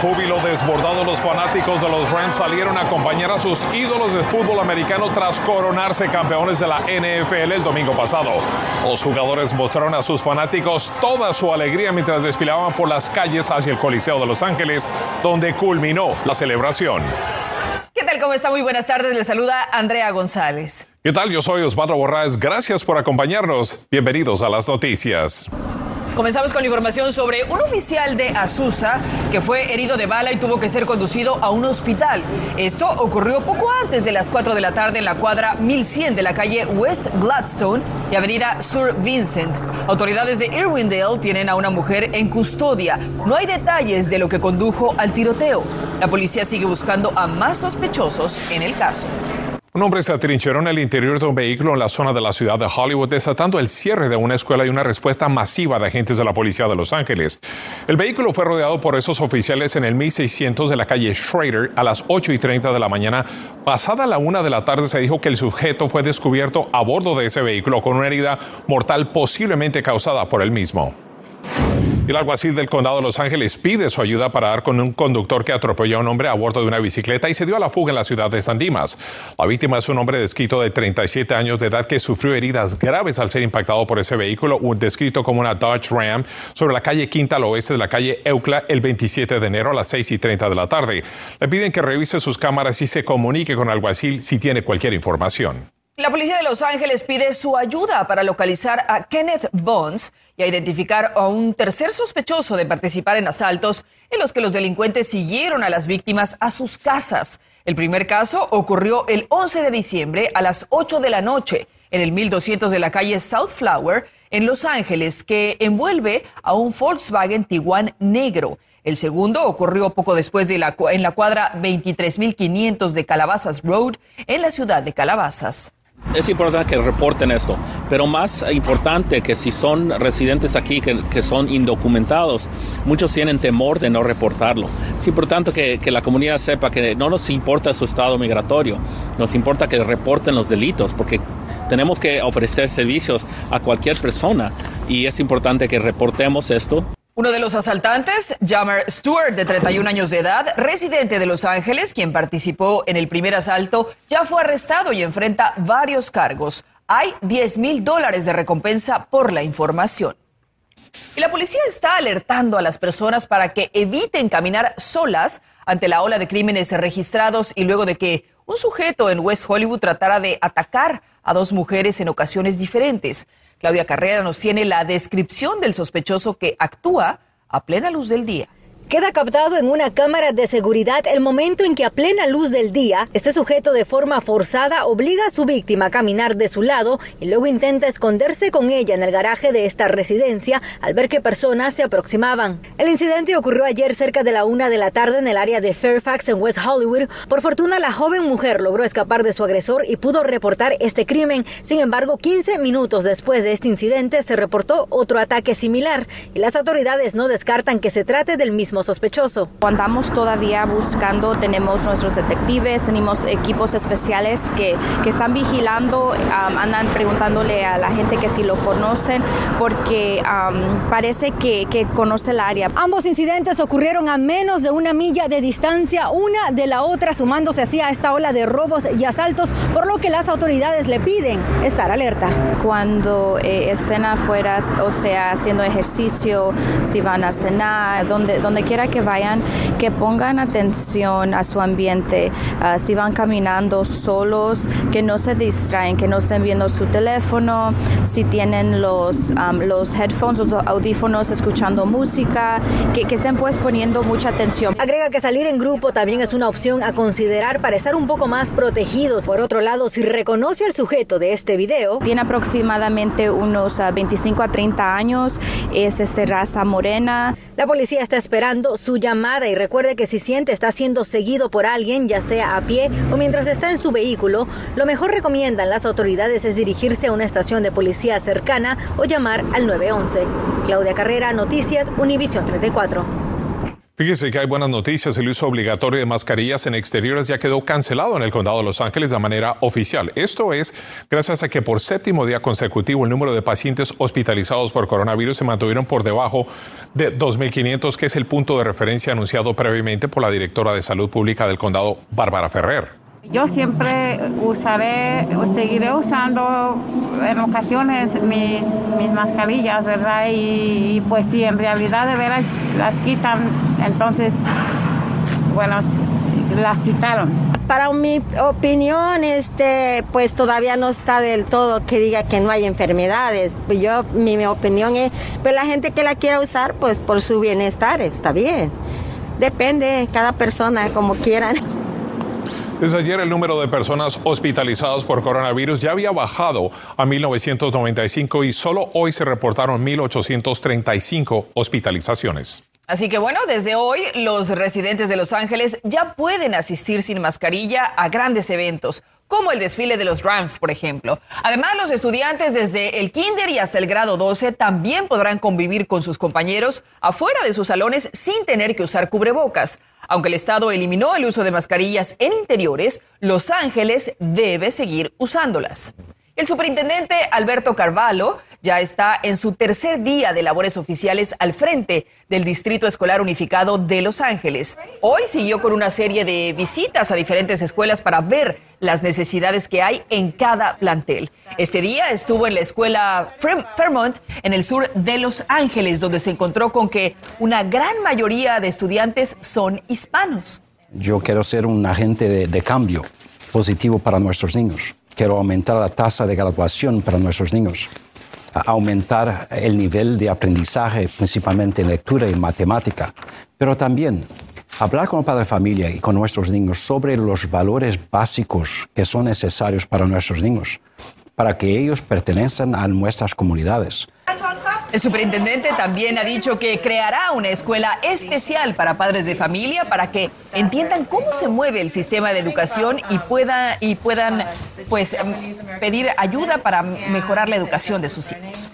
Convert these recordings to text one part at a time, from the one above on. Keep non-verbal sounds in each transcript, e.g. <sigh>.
Júbilo desbordado, los fanáticos de los Rams salieron a acompañar a sus ídolos de fútbol americano tras coronarse campeones de la NFL el domingo pasado. Los jugadores mostraron a sus fanáticos toda su alegría mientras desfilaban por las calles hacia el Coliseo de Los Ángeles, donde culminó la celebración. ¿Qué tal? ¿Cómo está? Muy buenas tardes. Le saluda Andrea González. ¿Qué tal? Yo soy Osvaldo Borraes. Gracias por acompañarnos. Bienvenidos a las noticias. Comenzamos con la información sobre un oficial de Azusa que fue herido de bala y tuvo que ser conducido a un hospital. Esto ocurrió poco antes de las 4 de la tarde en la cuadra 1100 de la calle West Gladstone y avenida Sur Vincent. Autoridades de Irwindale tienen a una mujer en custodia. No hay detalles de lo que condujo al tiroteo. La policía sigue buscando a más sospechosos en el caso. Un hombre se atrincheró en el interior de un vehículo en la zona de la ciudad de Hollywood, desatando el cierre de una escuela y una respuesta masiva de agentes de la policía de Los Ángeles. El vehículo fue rodeado por esos oficiales en el 1600 de la calle Schrader a las 8 y 30 de la mañana. Pasada la una de la tarde se dijo que el sujeto fue descubierto a bordo de ese vehículo con una herida mortal posiblemente causada por él mismo. El alguacil del condado de Los Ángeles pide su ayuda para dar con un conductor que atropelló a un hombre a bordo de una bicicleta y se dio a la fuga en la ciudad de San Dimas. La víctima es un hombre descrito de 37 años de edad que sufrió heridas graves al ser impactado por ese vehículo, descrito como una Dodge Ram, sobre la calle Quinta al oeste de la calle Eucla el 27 de enero a las 6 y 30 de la tarde. Le piden que revise sus cámaras y se comunique con alguacil si tiene cualquier información. La policía de Los Ángeles pide su ayuda para localizar a Kenneth Bonds y a identificar a un tercer sospechoso de participar en asaltos en los que los delincuentes siguieron a las víctimas a sus casas. El primer caso ocurrió el 11 de diciembre a las 8 de la noche en el 1200 de la calle South Flower en Los Ángeles que envuelve a un Volkswagen Tiguan negro. El segundo ocurrió poco después de la, en la cuadra 23500 de Calabazas Road en la ciudad de Calabazas. Es importante que reporten esto, pero más importante que si son residentes aquí que, que, son indocumentados, muchos tienen temor de no reportarlo. Es importante que, que, la comunidad sepa que no nos importa su estado migratorio, nos importa que reporten los delitos, porque tenemos que ofrecer servicios a cualquier persona y es importante que reportemos esto. Uno de los asaltantes, Jammer Stewart, de 31 años de edad, residente de Los Ángeles, quien participó en el primer asalto, ya fue arrestado y enfrenta varios cargos. Hay 10 mil dólares de recompensa por la información. Y la policía está alertando a las personas para que eviten caminar solas ante la ola de crímenes registrados y luego de que un sujeto en West Hollywood tratara de atacar a dos mujeres en ocasiones diferentes. Claudia Carrera nos tiene la descripción del sospechoso que actúa a plena luz del día. Queda captado en una cámara de seguridad el momento en que a plena luz del día, este sujeto de forma forzada obliga a su víctima a caminar de su lado y luego intenta esconderse con ella en el garaje de esta residencia al ver que personas se aproximaban. El incidente ocurrió ayer cerca de la una de la tarde en el área de Fairfax en West Hollywood. Por fortuna, la joven mujer logró escapar de su agresor y pudo reportar este crimen. Sin embargo, 15 minutos después de este incidente se reportó otro ataque similar y las autoridades no descartan que se trate del mismo sospechoso. Andamos todavía buscando, tenemos nuestros detectives, tenemos equipos especiales que, que están vigilando, um, andan preguntándole a la gente que si lo conocen, porque um, parece que, que conoce el área. Ambos incidentes ocurrieron a menos de una milla de distancia, una de la otra, sumándose así a esta ola de robos y asaltos, por lo que las autoridades le piden estar alerta. Cuando eh, escena afuera, o sea, haciendo ejercicio, si van a cenar, donde, donde quiera que vayan, que pongan atención a su ambiente, uh, si van caminando solos, que no se distraen, que no estén viendo su teléfono, si tienen los, um, los headphones, los audífonos escuchando música, que, que estén pues poniendo mucha atención. Agrega que salir en grupo también es una opción a considerar para estar un poco más protegidos. Por otro lado, si reconoce al sujeto de este video, tiene aproximadamente unos uh, 25 a 30 años, es este raza morena. La policía está esperando su llamada y recuerde que si siente está siendo seguido por alguien, ya sea a pie o mientras está en su vehículo, lo mejor recomiendan las autoridades es dirigirse a una estación de policía cercana o llamar al 911. Claudia Carrera, Noticias, Univisión 34. Fíjese que hay buenas noticias. El uso obligatorio de mascarillas en exteriores ya quedó cancelado en el condado de Los Ángeles de manera oficial. Esto es gracias a que por séptimo día consecutivo el número de pacientes hospitalizados por coronavirus se mantuvieron por debajo de 2.500, que es el punto de referencia anunciado previamente por la directora de salud pública del condado, Bárbara Ferrer. Yo siempre usaré, seguiré usando en ocasiones mis, mis mascarillas, ¿verdad? Y, pues si en realidad de veras las quitan, entonces, bueno, las quitaron. Para mi opinión, este, pues todavía no está del todo que diga que no hay enfermedades. Yo, mi, mi opinión es, pues la gente que la quiera usar, pues por su bienestar, está bien. Depende, cada persona como quieran. Desde ayer el número de personas hospitalizadas por coronavirus ya había bajado a 1.995 y solo hoy se reportaron 1.835 hospitalizaciones. Así que bueno, desde hoy los residentes de Los Ángeles ya pueden asistir sin mascarilla a grandes eventos, como el desfile de los Rams, por ejemplo. Además, los estudiantes desde el kinder y hasta el grado 12 también podrán convivir con sus compañeros afuera de sus salones sin tener que usar cubrebocas. Aunque el Estado eliminó el uso de mascarillas en interiores, Los Ángeles debe seguir usándolas. El superintendente Alberto Carvalho ya está en su tercer día de labores oficiales al frente del Distrito Escolar Unificado de Los Ángeles. Hoy siguió con una serie de visitas a diferentes escuelas para ver las necesidades que hay en cada plantel. Este día estuvo en la escuela Fairmont en el sur de Los Ángeles, donde se encontró con que una gran mayoría de estudiantes son hispanos. Yo quiero ser un agente de, de cambio positivo para nuestros niños Quiero aumentar la tasa de graduación para nuestros niños, aumentar el nivel de aprendizaje, principalmente en lectura y matemática, pero también hablar con el padre de familia y con nuestros niños sobre los valores básicos que son necesarios para nuestros niños, para que ellos pertenezcan a nuestras comunidades. El superintendente también ha dicho que creará una escuela especial para padres de familia para que entiendan cómo se mueve el sistema de educación y, pueda, y puedan pues, pedir ayuda para mejorar la educación de sus hijos.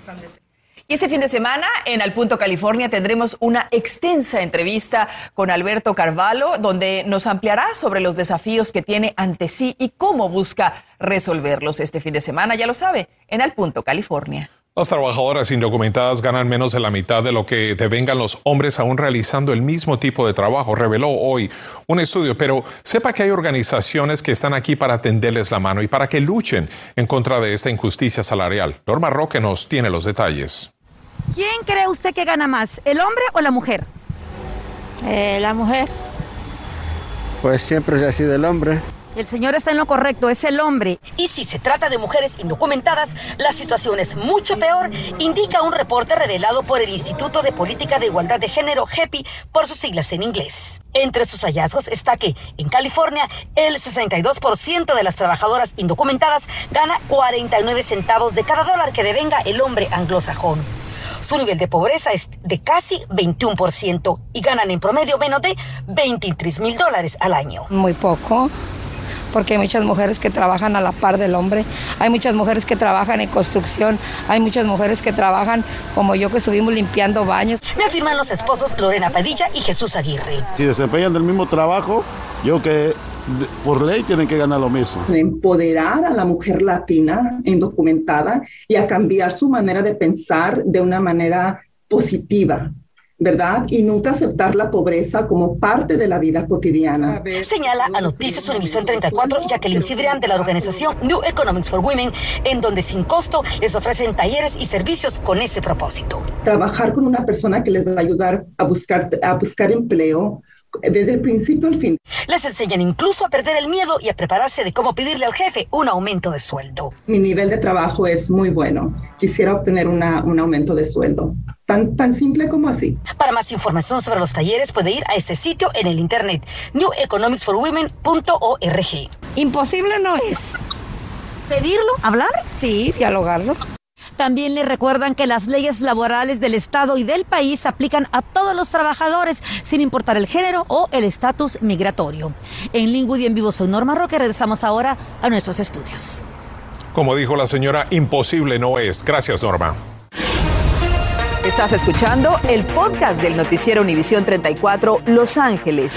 Y este fin de semana en Al Punto California tendremos una extensa entrevista con Alberto Carvalho, donde nos ampliará sobre los desafíos que tiene ante sí y cómo busca resolverlos este fin de semana, ya lo sabe, en Al Punto California. Las trabajadoras indocumentadas ganan menos de la mitad de lo que devengan los hombres aún realizando el mismo tipo de trabajo, reveló hoy un estudio. Pero sepa que hay organizaciones que están aquí para tenderles la mano y para que luchen en contra de esta injusticia salarial. Norma Roque nos tiene los detalles. ¿Quién cree usted que gana más, el hombre o la mujer? Eh, la mujer. Pues siempre ha sido el hombre. El señor está en lo correcto, es el hombre. Y si se trata de mujeres indocumentadas, la situación es mucho peor, indica un reporte revelado por el Instituto de Política de Igualdad de Género, GEPI, por sus siglas en inglés. Entre sus hallazgos está que, en California, el 62% de las trabajadoras indocumentadas gana 49 centavos de cada dólar que devenga el hombre anglosajón. Su nivel de pobreza es de casi 21% y ganan en promedio menos de 23 mil dólares al año. Muy poco porque hay muchas mujeres que trabajan a la par del hombre, hay muchas mujeres que trabajan en construcción, hay muchas mujeres que trabajan como yo que estuvimos limpiando baños. Me afirman los esposos Lorena Padilla y Jesús Aguirre. Si desempeñan el mismo trabajo, yo que por ley tienen que ganar lo mismo. Empoderar a la mujer latina indocumentada y a cambiar su manera de pensar de una manera positiva, ¿verdad? Y nunca aceptar la pobreza como parte de la vida cotidiana. Señala a Noticias Univisión 34 Jacqueline Cibrián de la organización New Economics for Women, en donde sin costo les ofrecen talleres y servicios con ese propósito. Trabajar con una persona que les va a ayudar a buscar, a buscar empleo, desde el principio al fin. Les enseñan incluso a perder el miedo y a prepararse de cómo pedirle al jefe un aumento de sueldo. Mi nivel de trabajo es muy bueno. Quisiera obtener una, un aumento de sueldo. Tan, tan simple como así. Para más información sobre los talleres puede ir a ese sitio en el internet neweconomicsforwomen.org. Imposible no es. ¿Pedirlo? ¿Hablar? Sí, dialogarlo. También le recuerdan que las leyes laborales del Estado y del país aplican a todos los trabajadores, sin importar el género o el estatus migratorio. En Lingwood y en vivo soy Norma Roque. Regresamos ahora a nuestros estudios. Como dijo la señora, imposible no es. Gracias, Norma. Estás escuchando el podcast del noticiero Univisión 34 Los Ángeles.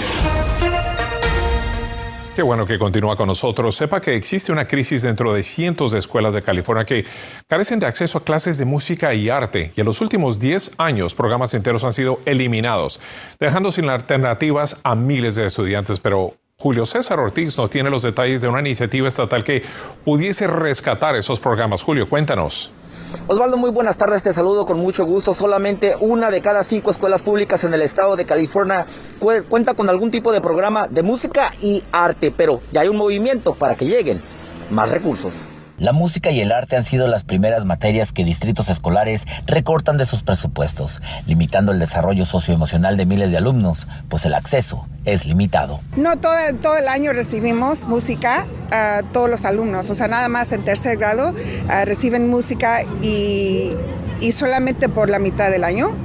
Qué bueno que continúa con nosotros. Sepa que existe una crisis dentro de cientos de escuelas de California que carecen de acceso a clases de música y arte. Y en los últimos 10 años, programas enteros han sido eliminados, dejando sin alternativas a miles de estudiantes. Pero Julio César Ortiz no tiene los detalles de una iniciativa estatal que pudiese rescatar esos programas. Julio, cuéntanos. Osvaldo, muy buenas tardes, te saludo con mucho gusto. Solamente una de cada cinco escuelas públicas en el estado de California cuenta con algún tipo de programa de música y arte, pero ya hay un movimiento para que lleguen más recursos. La música y el arte han sido las primeras materias que distritos escolares recortan de sus presupuestos, limitando el desarrollo socioemocional de miles de alumnos, pues el acceso es limitado. No todo, el año recibimos música a todos los alumnos, o sea, nada más en tercer grado ah, reciben música y, solamente por la mitad del año.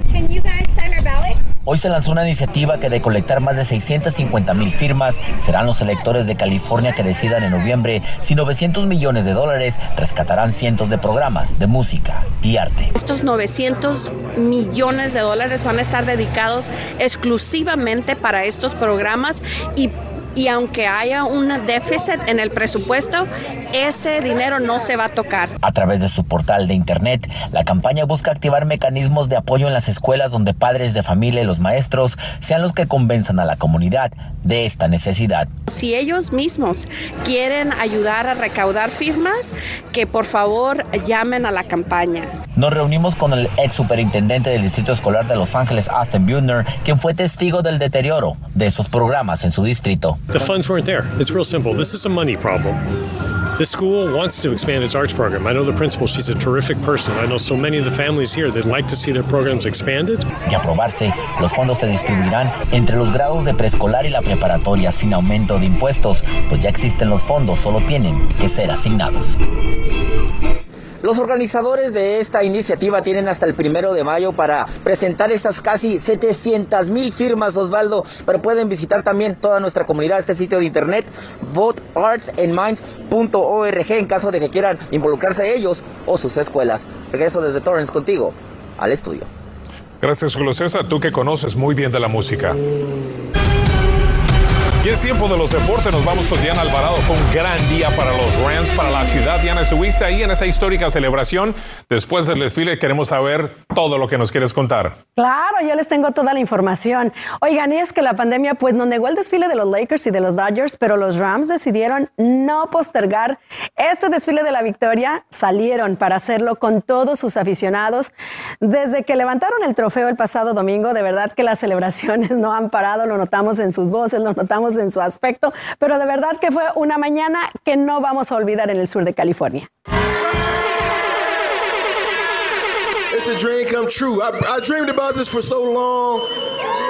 Hoy se lanzó una iniciativa que de colectar más de 650 mil firmas serán los electores de California que decidan en noviembre si 900 millones de dólares rescatarán cientos de programas de música y arte. Estos 900 millones de dólares van a estar dedicados exclusivamente para estos programas y y aunque haya un déficit en el presupuesto, ese dinero no se va a tocar. A través de su portal de internet, la campaña busca activar mecanismos de apoyo en las escuelas donde padres de familia y los maestros sean los que convenzan a la comunidad de esta necesidad. Si ellos mismos quieren ayudar a recaudar firmas, que por favor llamen a la campaña. Nos reunimos con el ex superintendente del Distrito Escolar de Los Ángeles, Austin Buhner, quien fue testigo del deterioro de esos programas en su distrito. The funds weren't there. It's real simple. This is a money problem. This school wants to expand its arts program. I know the principal, she's a terrific person. I know so many of the families here that like to see their programs expanded. De aprobarse, los fondos se distribuirán entre los grados de preescolar y la preparatoria sin aumento de impuestos, pues ya existen los fondos, solo tienen que ser asignados. Los organizadores de esta iniciativa tienen hasta el primero de mayo para presentar estas casi 700 mil firmas, Osvaldo, pero pueden visitar también toda nuestra comunidad, este sitio de internet, voteartsandminds.org, en caso de que quieran involucrarse ellos o sus escuelas. Regreso desde Torrance contigo al estudio. Gracias, Julio tú que conoces muy bien de la música. Y es tiempo de los deportes. Nos vamos con Diana Alvarado. Fue un gran día para los Rams, para la ciudad. Diana, estuviste ahí en esa histórica celebración. Después del desfile queremos saber todo lo que nos quieres contar. Claro, yo les tengo toda la información. Oigan, es que la pandemia pues no negó el desfile de los Lakers y de los Dodgers, pero los Rams decidieron no postergar este desfile de la victoria. Salieron para hacerlo con todos sus aficionados. Desde que levantaron el trofeo el pasado domingo, de verdad que las celebraciones <laughs> no han parado. Lo notamos en sus voces, lo notamos en su aspecto, pero de verdad que fue una mañana que no vamos a olvidar en el sur de California. It's a dream come true. I, I dreamed about this for so long.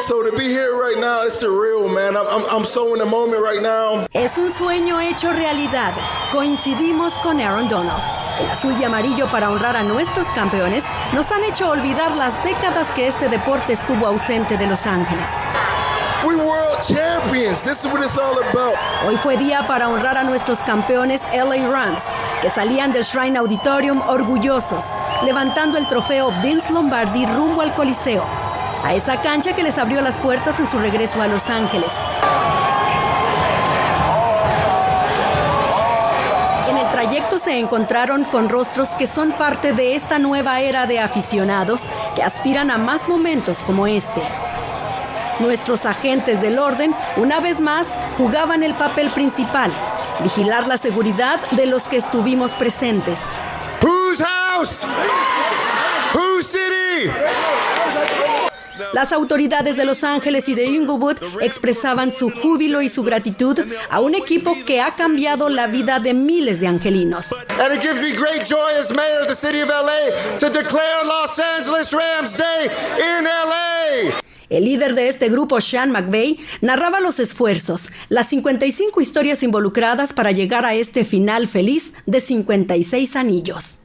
So to be here right now, it's surreal, man. I'm, I'm, I'm so in the moment right now. Es un sueño hecho realidad. Coincidimos con Aaron Donald. El azul y amarillo para honrar a nuestros campeones nos han hecho olvidar las décadas que este deporte estuvo ausente de Los Ángeles. We world champions. This is what it's all about. Hoy fue día para honrar a nuestros campeones LA Rams, que salían del Shrine Auditorium orgullosos, levantando el trofeo Vince Lombardi rumbo al Coliseo, a esa cancha que les abrió las puertas en su regreso a Los Ángeles. En el trayecto se encontraron con rostros que son parte de esta nueva era de aficionados que aspiran a más momentos como este. Nuestros agentes del orden, una vez más, jugaban el papel principal, vigilar la seguridad de los que estuvimos presentes. Whose house? Whose city? Las autoridades de Los Ángeles y de Inglewood expresaban su júbilo y su gratitud a un equipo que ha cambiado la vida de miles de angelinos. El líder de este grupo, Sean McVeigh, narraba los esfuerzos, las 55 historias involucradas para llegar a este final feliz de 56 anillos.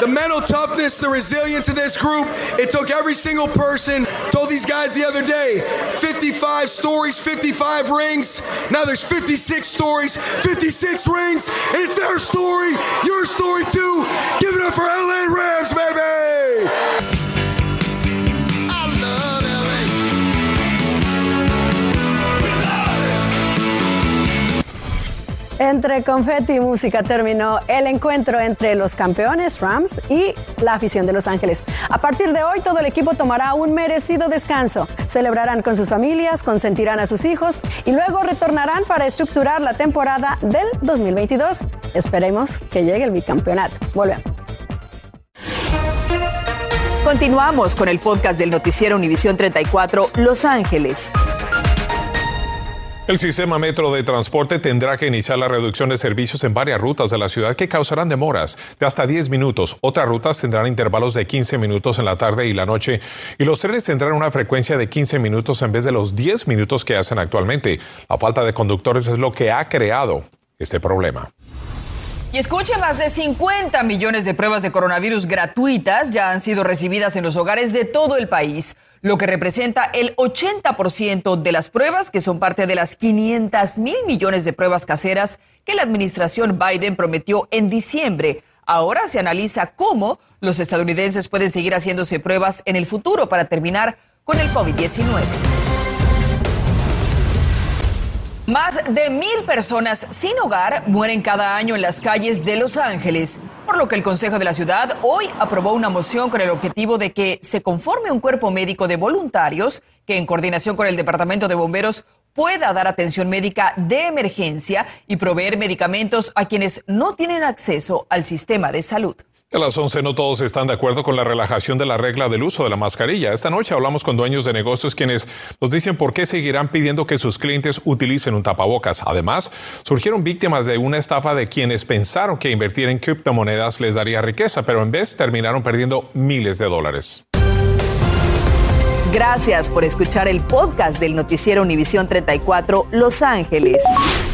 The mental toughness, the resilience of this group, it took every single person. Told these guys the other day 55 stories, 55 rings. Now there's 56 stories, 56 rings. And it's their story, your story too. Give it up for LA Rams, baby! Entre confeti y música terminó el encuentro entre los campeones Rams y la afición de Los Ángeles. A partir de hoy todo el equipo tomará un merecido descanso. Celebrarán con sus familias, consentirán a sus hijos y luego retornarán para estructurar la temporada del 2022. Esperemos que llegue el bicampeonato. Volvemos. Continuamos con el podcast del noticiero Univisión 34 Los Ángeles. El sistema metro de transporte tendrá que iniciar la reducción de servicios en varias rutas de la ciudad que causarán demoras de hasta 10 minutos. Otras rutas tendrán intervalos de 15 minutos en la tarde y la noche y los trenes tendrán una frecuencia de 15 minutos en vez de los 10 minutos que hacen actualmente. La falta de conductores es lo que ha creado este problema. Y escuche, más de 50 millones de pruebas de coronavirus gratuitas ya han sido recibidas en los hogares de todo el país lo que representa el 80% de las pruebas, que son parte de las 500 mil millones de pruebas caseras que la administración Biden prometió en diciembre. Ahora se analiza cómo los estadounidenses pueden seguir haciéndose pruebas en el futuro para terminar con el COVID-19. Más de mil personas sin hogar mueren cada año en las calles de Los Ángeles, por lo que el Consejo de la Ciudad hoy aprobó una moción con el objetivo de que se conforme un cuerpo médico de voluntarios que en coordinación con el Departamento de Bomberos pueda dar atención médica de emergencia y proveer medicamentos a quienes no tienen acceso al sistema de salud. A las 11 no todos están de acuerdo con la relajación de la regla del uso de la mascarilla. Esta noche hablamos con dueños de negocios quienes nos dicen por qué seguirán pidiendo que sus clientes utilicen un tapabocas. Además, surgieron víctimas de una estafa de quienes pensaron que invertir en criptomonedas les daría riqueza, pero en vez terminaron perdiendo miles de dólares. Gracias por escuchar el podcast del noticiero Univisión 34 Los Ángeles.